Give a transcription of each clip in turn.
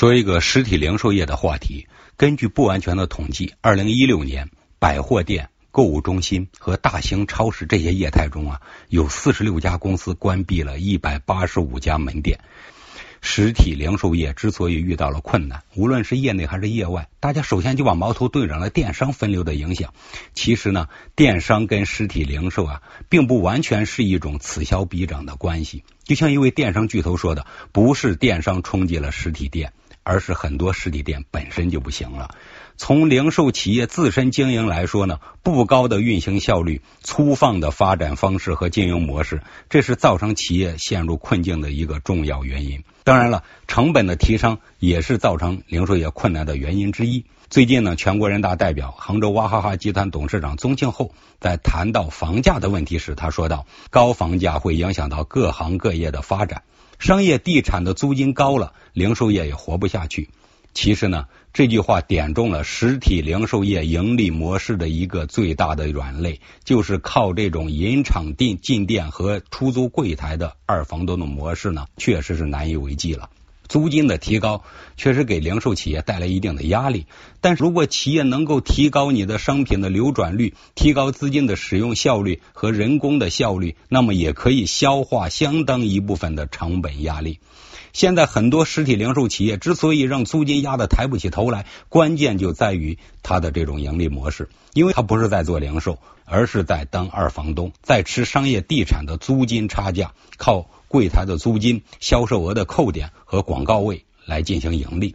说一个实体零售业的话题。根据不完全的统计，二零一六年百货店、购物中心和大型超市这些业态中啊，有四十六家公司关闭了一百八十五家门店。实体零售业之所以遇到了困难，无论是业内还是业外，大家首先就把矛头对准了电商分流的影响。其实呢，电商跟实体零售啊，并不完全是一种此消彼长的关系。就像一位电商巨头说的：“不是电商冲击了实体店。”而是很多实体店本身就不行了。从零售企业自身经营来说呢，不高的运行效率、粗放的发展方式和经营模式，这是造成企业陷入困境的一个重要原因。当然了，成本的提升也是造成零售业困难的原因之一。最近呢，全国人大代表、杭州娃哈哈集团董事长宗庆后在谈到房价的问题时，他说道：“高房价会影响到各行各业的发展。”商业地产的租金高了，零售业也活不下去。其实呢，这句话点中了实体零售业盈利模式的一个最大的软肋，就是靠这种引场店进店和出租柜台的二房东的模式呢，确实是难以为继了。租金的提高确实给零售企业带来一定的压力，但是如果企业能够提高你的商品的流转率，提高资金的使用效率和人工的效率，那么也可以消化相当一部分的成本压力。现在很多实体零售企业之所以让租金压得抬不起头来，关键就在于它的这种盈利模式，因为它不是在做零售，而是在当二房东，在吃商业地产的租金差价，靠。柜台的租金、销售额的扣点和广告位来进行盈利，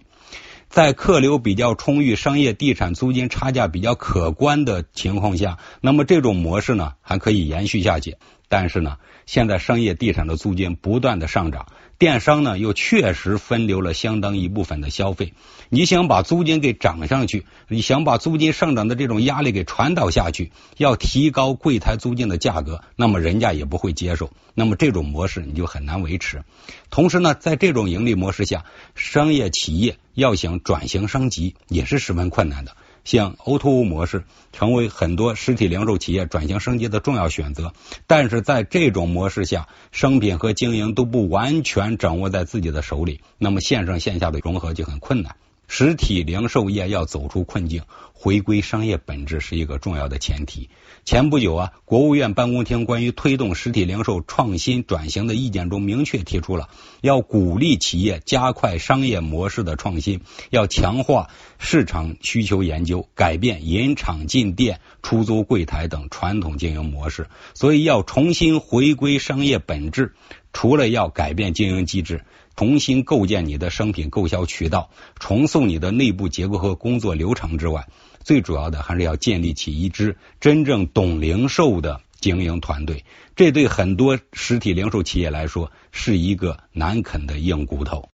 在客流比较充裕、商业地产租金差价比较可观的情况下，那么这种模式呢还可以延续下去。但是呢，现在商业地产的租金不断的上涨，电商呢又确实分流了相当一部分的消费。你想把租金给涨上去，你想把租金上涨的这种压力给传导下去，要提高柜台租金的价格，那么人家也不会接受。那么这种模式你就很难维持。同时呢，在这种盈利模式下，商业企业要想转型升级也是十分困难的。像 O2O 模式成为很多实体零售企业转型升级的重要选择，但是在这种模式下，商品和经营都不完全掌握在自己的手里，那么线上线下的融合就很困难。实体零售业要走出困境，回归商业本质是一个重要的前提。前不久啊，国务院办公厅关于推动实体零售创新转型的意见中明确提出了，要鼓励企业加快商业模式的创新，要强化市场需求研究，改变引厂进店、出租柜台等传统经营模式。所以要重新回归商业本质，除了要改变经营机制。重新构建你的商品购销渠道，重塑你的内部结构和工作流程之外，最主要的还是要建立起一支真正懂零售的经营团队。这对很多实体零售企业来说是一个难啃的硬骨头。